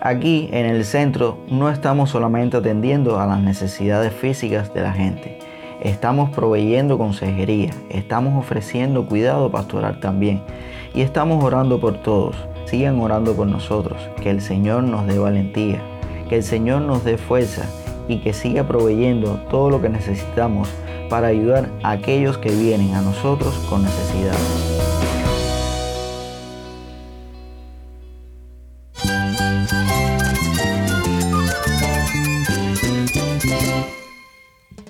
Aquí en el centro no estamos solamente atendiendo a las necesidades físicas de la gente, estamos proveyendo consejería, estamos ofreciendo cuidado pastoral también y estamos orando por todos. Sigan orando por nosotros, que el Señor nos dé valentía, que el Señor nos dé fuerza y que siga proveyendo todo lo que necesitamos para ayudar a aquellos que vienen a nosotros con necesidad.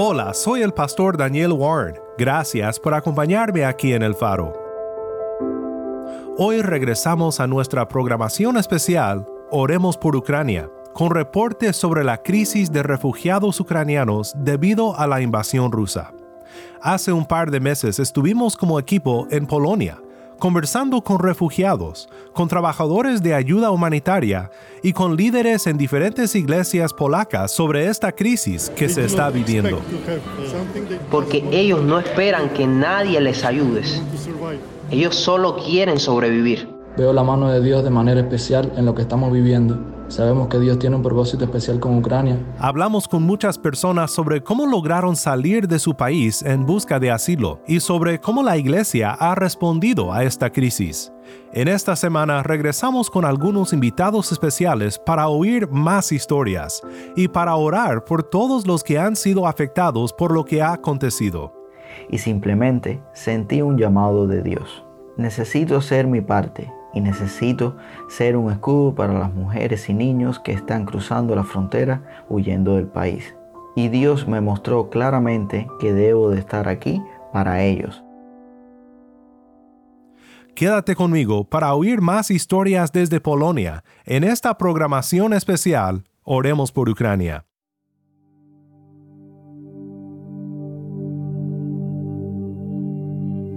Hola, soy el pastor Daniel Warren. Gracias por acompañarme aquí en El Faro. Hoy regresamos a nuestra programación especial Oremos por Ucrania, con reportes sobre la crisis de refugiados ucranianos debido a la invasión rusa. Hace un par de meses estuvimos como equipo en Polonia, conversando con refugiados, con trabajadores de ayuda humanitaria y con líderes en diferentes iglesias polacas sobre esta crisis que se está viviendo. Porque ellos no esperan que nadie les ayude. Ellos solo quieren sobrevivir. Veo la mano de Dios de manera especial en lo que estamos viviendo Sabemos que Dios tiene un propósito especial con Ucrania. Hablamos con muchas personas sobre cómo lograron salir de su país en busca de asilo y sobre cómo la iglesia ha respondido a esta crisis. En esta semana regresamos con algunos invitados especiales para oír más historias y para orar por todos los que han sido afectados por lo que ha acontecido. Y simplemente sentí un llamado de Dios. Necesito ser mi parte y necesito ser un escudo para las mujeres y niños que están cruzando la frontera huyendo del país. Y Dios me mostró claramente que debo de estar aquí para ellos. Quédate conmigo para oír más historias desde Polonia en esta programación especial Oremos por Ucrania.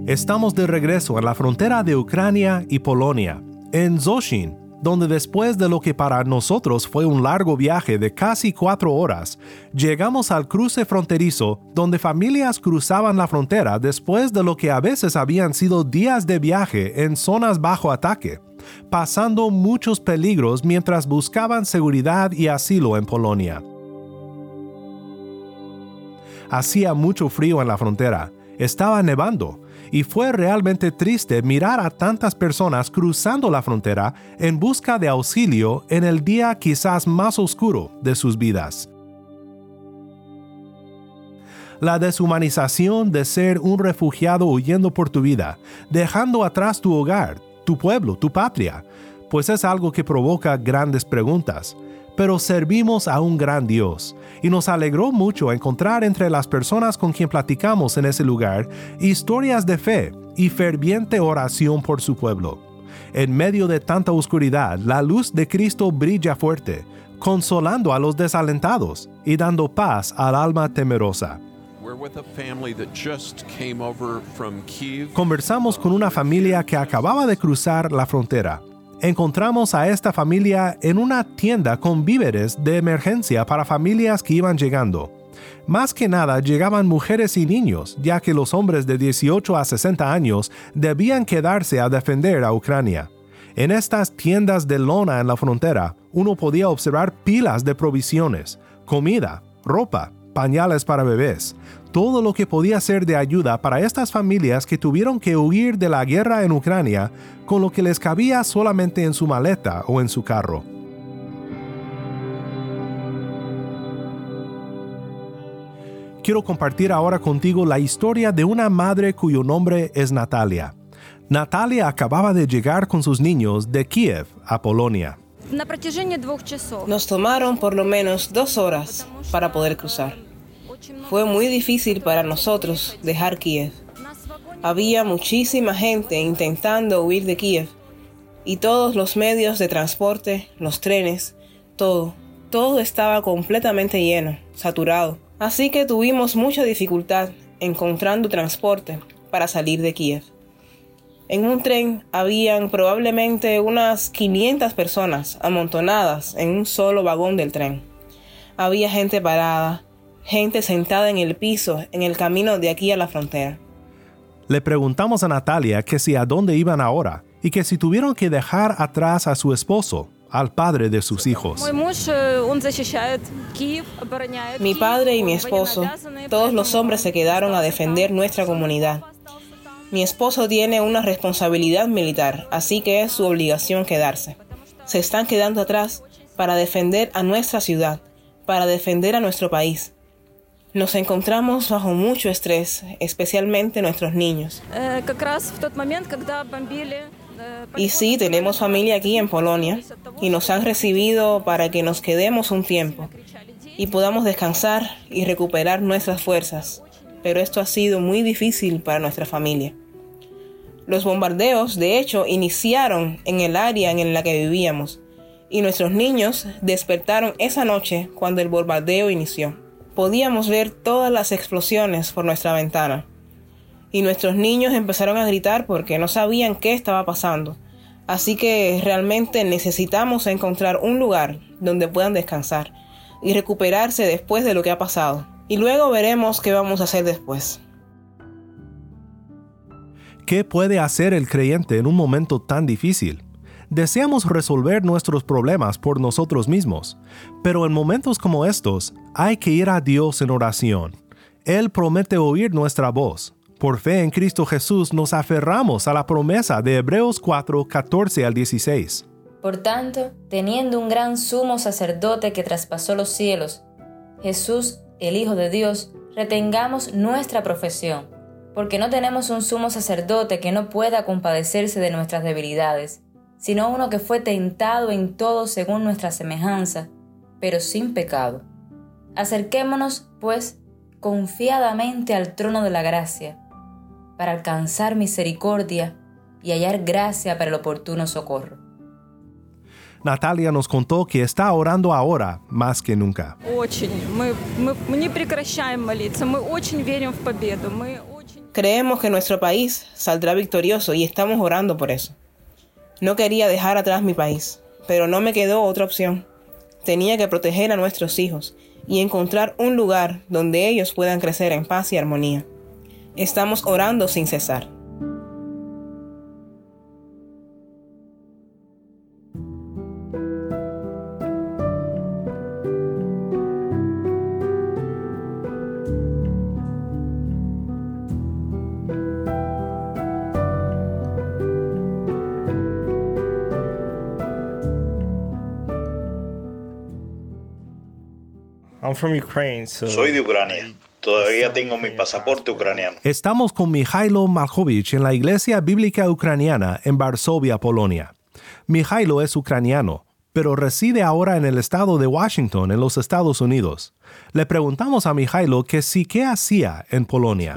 Estamos de regreso a la frontera de Ucrania y Polonia, en Zoshin, donde después de lo que para nosotros fue un largo viaje de casi cuatro horas, llegamos al cruce fronterizo donde familias cruzaban la frontera después de lo que a veces habían sido días de viaje en zonas bajo ataque, pasando muchos peligros mientras buscaban seguridad y asilo en Polonia. Hacía mucho frío en la frontera, estaba nevando, y fue realmente triste mirar a tantas personas cruzando la frontera en busca de auxilio en el día quizás más oscuro de sus vidas. La deshumanización de ser un refugiado huyendo por tu vida, dejando atrás tu hogar, tu pueblo, tu patria, pues es algo que provoca grandes preguntas pero servimos a un gran Dios, y nos alegró mucho encontrar entre las personas con quien platicamos en ese lugar historias de fe y ferviente oración por su pueblo. En medio de tanta oscuridad, la luz de Cristo brilla fuerte, consolando a los desalentados y dando paz al alma temerosa. Conversamos con una familia que acababa de cruzar la frontera encontramos a esta familia en una tienda con víveres de emergencia para familias que iban llegando. Más que nada llegaban mujeres y niños, ya que los hombres de 18 a 60 años debían quedarse a defender a Ucrania. En estas tiendas de lona en la frontera, uno podía observar pilas de provisiones, comida, ropa, pañales para bebés, todo lo que podía ser de ayuda para estas familias que tuvieron que huir de la guerra en Ucrania con lo que les cabía solamente en su maleta o en su carro. Quiero compartir ahora contigo la historia de una madre cuyo nombre es Natalia. Natalia acababa de llegar con sus niños de Kiev a Polonia. Nos tomaron por lo menos dos horas para poder cruzar. Fue muy difícil para nosotros dejar Kiev. Había muchísima gente intentando huir de Kiev y todos los medios de transporte, los trenes, todo, todo estaba completamente lleno, saturado. Así que tuvimos mucha dificultad encontrando transporte para salir de Kiev. En un tren habían probablemente unas 500 personas amontonadas en un solo vagón del tren. Había gente parada, gente sentada en el piso en el camino de aquí a la frontera. Le preguntamos a Natalia que si a dónde iban ahora y que si tuvieron que dejar atrás a su esposo, al padre de sus hijos. Mi padre y mi esposo, todos los hombres se quedaron a defender nuestra comunidad. Mi esposo tiene una responsabilidad militar, así que es su obligación quedarse. Se están quedando atrás para defender a nuestra ciudad, para defender a nuestro país. Nos encontramos bajo mucho estrés, especialmente nuestros niños. Y sí, tenemos familia aquí en Polonia y nos han recibido para que nos quedemos un tiempo y podamos descansar y recuperar nuestras fuerzas. Pero esto ha sido muy difícil para nuestra familia. Los bombardeos, de hecho, iniciaron en el área en la que vivíamos y nuestros niños despertaron esa noche cuando el bombardeo inició. Podíamos ver todas las explosiones por nuestra ventana y nuestros niños empezaron a gritar porque no sabían qué estaba pasando. Así que realmente necesitamos encontrar un lugar donde puedan descansar y recuperarse después de lo que ha pasado. Y luego veremos qué vamos a hacer después. ¿Qué puede hacer el creyente en un momento tan difícil? Deseamos resolver nuestros problemas por nosotros mismos, pero en momentos como estos hay que ir a Dios en oración. Él promete oír nuestra voz por fe en Cristo Jesús nos aferramos a la promesa de Hebreos 4, 14 al 16. Por tanto, teniendo un gran sumo sacerdote que traspasó los cielos, Jesús, el Hijo de Dios, retengamos nuestra profesión, porque no tenemos un sumo sacerdote que no pueda compadecerse de nuestras debilidades, sino uno que fue tentado en todo según nuestra semejanza, pero sin pecado. Acerquémonos, pues, confiadamente al trono de la gracia para alcanzar misericordia y hallar gracia para el oportuno socorro. Natalia nos contó que está orando ahora más que nunca. Creemos que nuestro país saldrá victorioso y estamos orando por eso. No quería dejar atrás mi país, pero no me quedó otra opción. Tenía que proteger a nuestros hijos y encontrar un lugar donde ellos puedan crecer en paz y armonía. Estamos orando sin cesar. Soy de Ucrania. Todavía tengo mi pasaporte ucraniano. Estamos con Mijailo Markovich en la Iglesia Bíblica Ucraniana en Varsovia, Polonia. Mijailo es ucraniano, pero reside ahora en el estado de Washington, en los Estados Unidos. Le preguntamos a Mijailo que sí qué hacía en Polonia.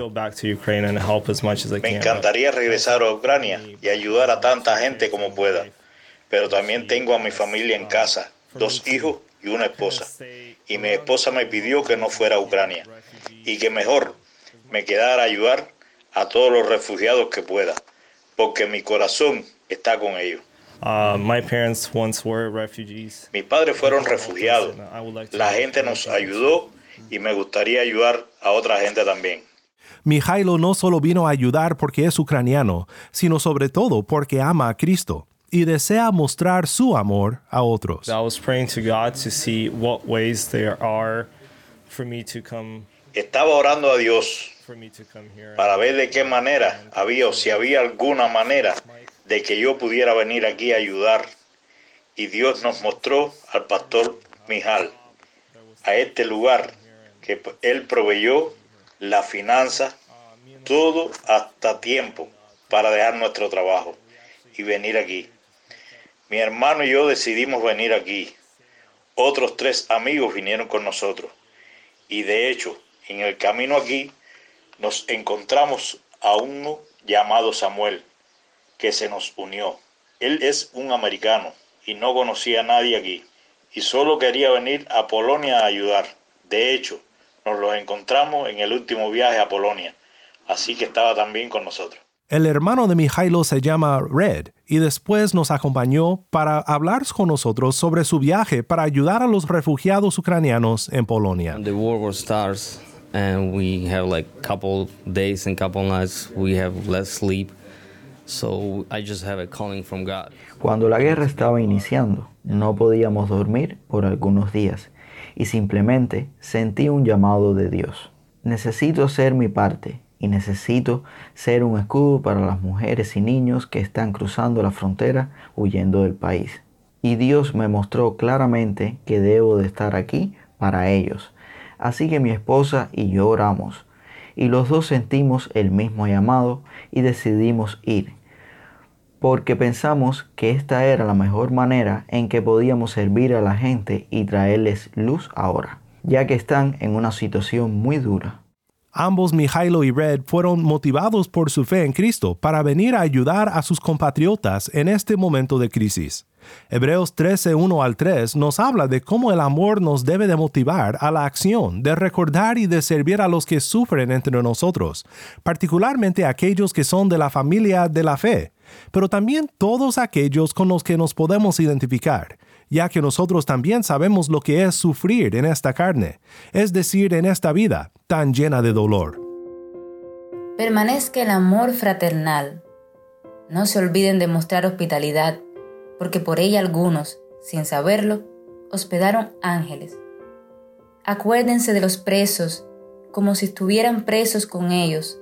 Me encantaría regresar a Ucrania y ayudar a tanta gente como pueda, pero también tengo a mi familia en casa, dos hijos y una esposa. Y mi esposa me pidió que no fuera a Ucrania y que mejor me quedara a ayudar a todos los refugiados que pueda, porque mi corazón está con ellos. Uh, Mis padres fueron refugiados. La gente nos ayudó y me gustaría ayudar a otra gente también. Mijailo no solo vino a ayudar porque es ucraniano, sino sobre todo porque ama a Cristo y desea mostrar su amor a otros. I was praying to God to see what ways there are for me to come estaba orando a Dios para ver de qué manera había o si había alguna manera de que yo pudiera venir aquí a ayudar. Y Dios nos mostró al pastor Mijal a este lugar que él proveyó la finanza, todo hasta tiempo para dejar nuestro trabajo y venir aquí. Mi hermano y yo decidimos venir aquí. Otros tres amigos vinieron con nosotros. Y de hecho, en el camino aquí nos encontramos a uno llamado Samuel, que se nos unió. Él es un americano y no conocía a nadie aquí, y solo quería venir a Polonia a ayudar. De hecho, nos lo encontramos en el último viaje a Polonia, así que estaba también con nosotros. El hermano de Mijailo se llama Red y después nos acompañó para hablar con nosotros sobre su viaje para ayudar a los refugiados ucranianos en Polonia. The war war starts and we have like couple days and couple nights we have less sleep. So I just have a calling from God. Cuando la guerra estaba iniciando, no podíamos dormir por algunos días y simplemente sentí un llamado de Dios. Necesito hacer mi parte y necesito ser un escudo para las mujeres y niños que están cruzando la frontera huyendo del país. Y Dios me mostró claramente que debo de estar aquí para ellos. Así que mi esposa y yo oramos, y los dos sentimos el mismo llamado y decidimos ir, porque pensamos que esta era la mejor manera en que podíamos servir a la gente y traerles luz ahora, ya que están en una situación muy dura. Ambos, Mijailo y Red, fueron motivados por su fe en Cristo para venir a ayudar a sus compatriotas en este momento de crisis. Hebreos 13, 1 al 3 nos habla de cómo el amor nos debe de motivar a la acción, de recordar y de servir a los que sufren entre nosotros, particularmente aquellos que son de la familia de la fe, pero también todos aquellos con los que nos podemos identificar, ya que nosotros también sabemos lo que es sufrir en esta carne, es decir, en esta vida tan llena de dolor. Permanezca el amor fraternal. No se olviden de mostrar hospitalidad, porque por ella algunos, sin saberlo, hospedaron ángeles. Acuérdense de los presos, como si estuvieran presos con ellos,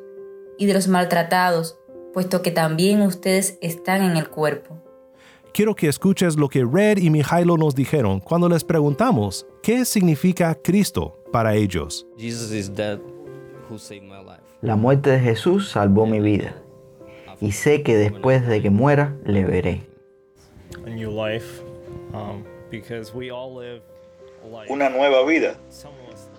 y de los maltratados, puesto que también ustedes están en el cuerpo quiero que escuches lo que Red y Mijailo nos dijeron cuando les preguntamos qué significa Cristo para ellos. La muerte de Jesús salvó mi vida y sé que después de que muera le veré. Um, Una nueva vida.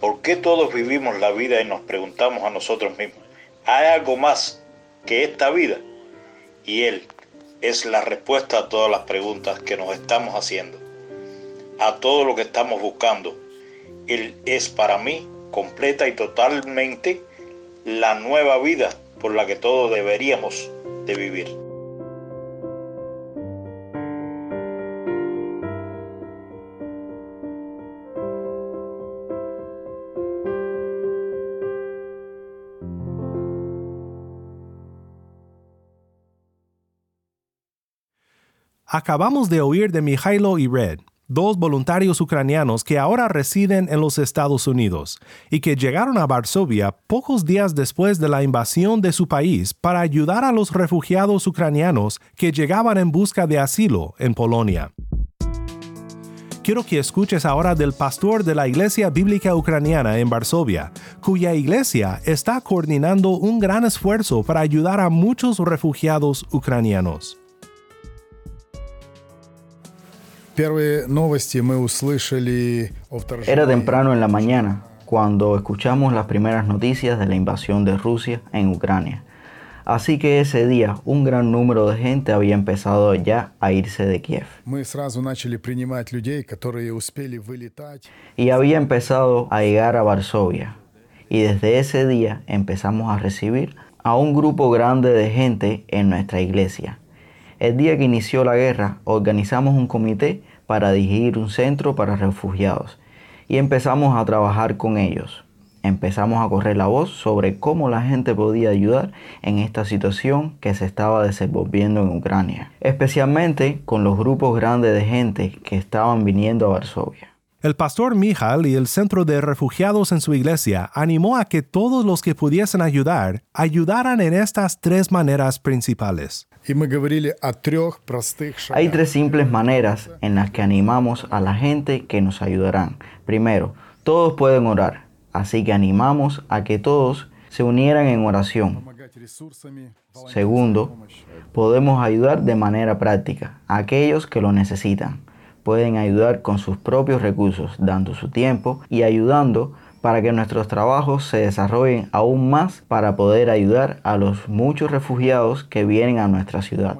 ¿Por qué todos vivimos la vida y nos preguntamos a nosotros mismos, ¿hay algo más que esta vida? Y Él, es la respuesta a todas las preguntas que nos estamos haciendo, a todo lo que estamos buscando. Él es para mí completa y totalmente la nueva vida por la que todos deberíamos de vivir. Acabamos de oír de Mijailo y Red, dos voluntarios ucranianos que ahora residen en los Estados Unidos y que llegaron a Varsovia pocos días después de la invasión de su país para ayudar a los refugiados ucranianos que llegaban en busca de asilo en Polonia. Quiero que escuches ahora del pastor de la Iglesia Bíblica Ucraniana en Varsovia, cuya iglesia está coordinando un gran esfuerzo para ayudar a muchos refugiados ucranianos. Era temprano en la mañana cuando escuchamos las primeras noticias de la invasión de Rusia en Ucrania. Así que ese día un gran número de gente había empezado ya a irse de Kiev. Y había empezado a llegar a Varsovia. Y desde ese día empezamos a recibir a un grupo grande de gente en nuestra iglesia. El día que inició la guerra, organizamos un comité para dirigir un centro para refugiados y empezamos a trabajar con ellos. Empezamos a correr la voz sobre cómo la gente podía ayudar en esta situación que se estaba desenvolviendo en Ucrania, especialmente con los grupos grandes de gente que estaban viniendo a Varsovia. El pastor Mijal y el centro de refugiados en su iglesia animó a que todos los que pudiesen ayudar ayudaran en estas tres maneras principales. Hay tres simples maneras en las que animamos a la gente que nos ayudarán. Primero, todos pueden orar, así que animamos a que todos se unieran en oración. Segundo, podemos ayudar de manera práctica a aquellos que lo necesitan. Pueden ayudar con sus propios recursos, dando su tiempo y ayudando para que nuestros trabajos se desarrollen aún más para poder ayudar a los muchos refugiados que vienen a nuestra ciudad.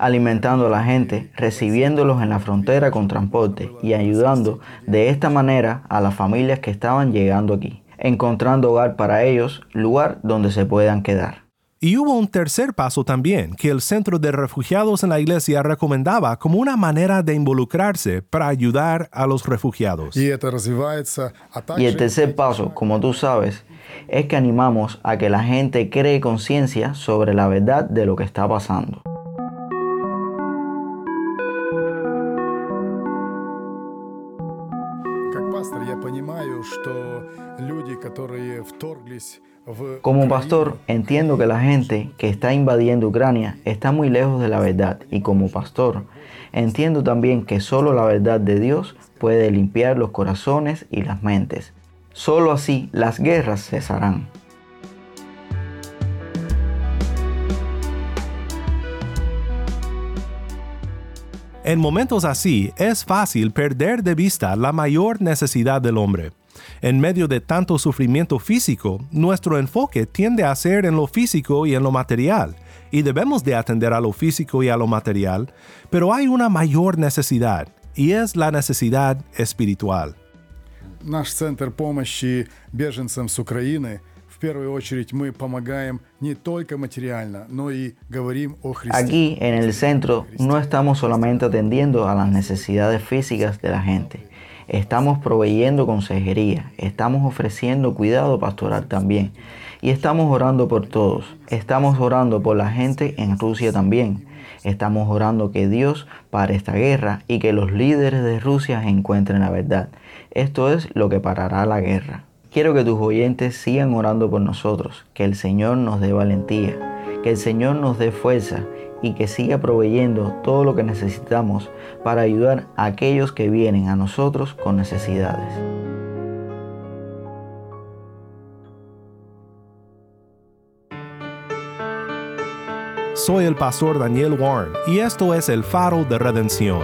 Alimentando a la gente, recibiéndolos en la frontera con transporte y ayudando de esta manera a las familias que estaban llegando aquí, encontrando hogar para ellos, lugar donde se puedan quedar. Y hubo un tercer paso también que el Centro de Refugiados en la Iglesia recomendaba como una manera de involucrarse para ayudar a los refugiados. Y el tercer paso, como tú sabes, es que animamos a que la gente cree conciencia sobre la verdad de lo que está pasando. Como pastor, entiendo que la gente que está invadiendo Ucrania está muy lejos de la verdad y como pastor, entiendo también que solo la verdad de Dios puede limpiar los corazones y las mentes. Solo así las guerras cesarán. En momentos así es fácil perder de vista la mayor necesidad del hombre. En medio de tanto sufrimiento físico, nuestro enfoque tiende a ser en lo físico y en lo material, y debemos de atender a lo físico y a lo material, pero hay una mayor necesidad, y es la necesidad espiritual. Aquí en el centro no estamos solamente atendiendo a las necesidades físicas de la gente, estamos proveyendo consejería, estamos ofreciendo cuidado pastoral también y estamos orando por todos. Estamos orando por la gente en Rusia también. Estamos orando que Dios pare esta guerra y que los líderes de Rusia encuentren la verdad. Esto es lo que parará la guerra. Quiero que tus oyentes sigan orando por nosotros, que el Señor nos dé valentía, que el Señor nos dé fuerza y que siga proveyendo todo lo que necesitamos para ayudar a aquellos que vienen a nosotros con necesidades. Soy el pastor Daniel Warren y esto es el faro de redención.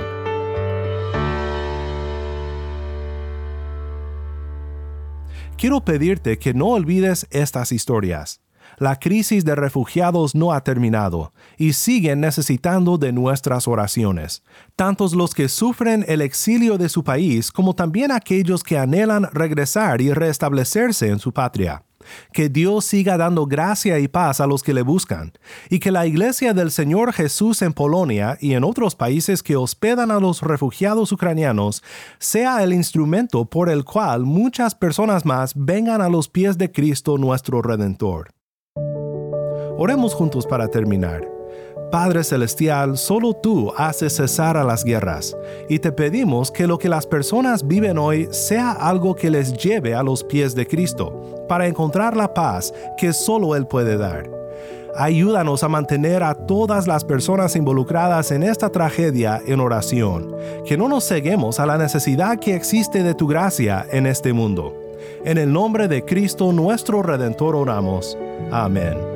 Quiero pedirte que no olvides estas historias la crisis de refugiados no ha terminado y siguen necesitando de nuestras oraciones, tantos los que sufren el exilio de su país como también aquellos que anhelan regresar y restablecerse en su patria. Que Dios siga dando gracia y paz a los que le buscan, y que la Iglesia del Señor Jesús en Polonia y en otros países que hospedan a los refugiados ucranianos sea el instrumento por el cual muchas personas más vengan a los pies de Cristo nuestro Redentor. Oremos juntos para terminar. Padre Celestial, solo tú haces cesar a las guerras, y te pedimos que lo que las personas viven hoy sea algo que les lleve a los pies de Cristo, para encontrar la paz que solo Él puede dar. Ayúdanos a mantener a todas las personas involucradas en esta tragedia en oración, que no nos ceguemos a la necesidad que existe de tu gracia en este mundo. En el nombre de Cristo nuestro Redentor oramos. Amén.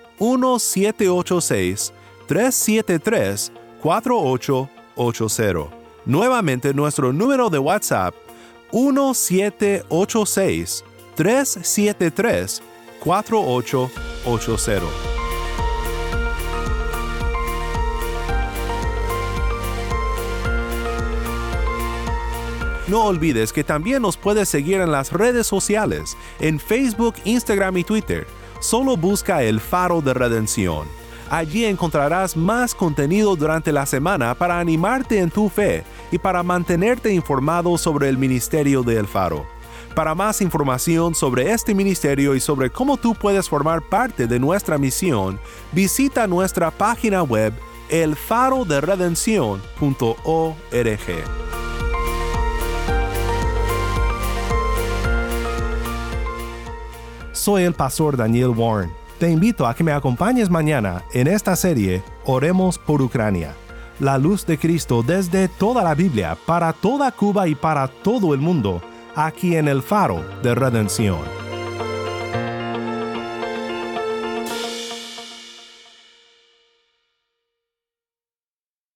1786-373-4880. Nuevamente nuestro número de WhatsApp 1786-373-4880. No olvides que también nos puedes seguir en las redes sociales, en Facebook, Instagram y Twitter Solo busca el faro de redención. Allí encontrarás más contenido durante la semana para animarte en tu fe y para mantenerte informado sobre el ministerio de El Faro. Para más información sobre este ministerio y sobre cómo tú puedes formar parte de nuestra misión, visita nuestra página web elfaroderedención.org. Soy el pastor Daniel Warren. Te invito a que me acompañes mañana en esta serie Oremos por Ucrania. La luz de Cristo desde toda la Biblia, para toda Cuba y para todo el mundo, aquí en el faro de redención.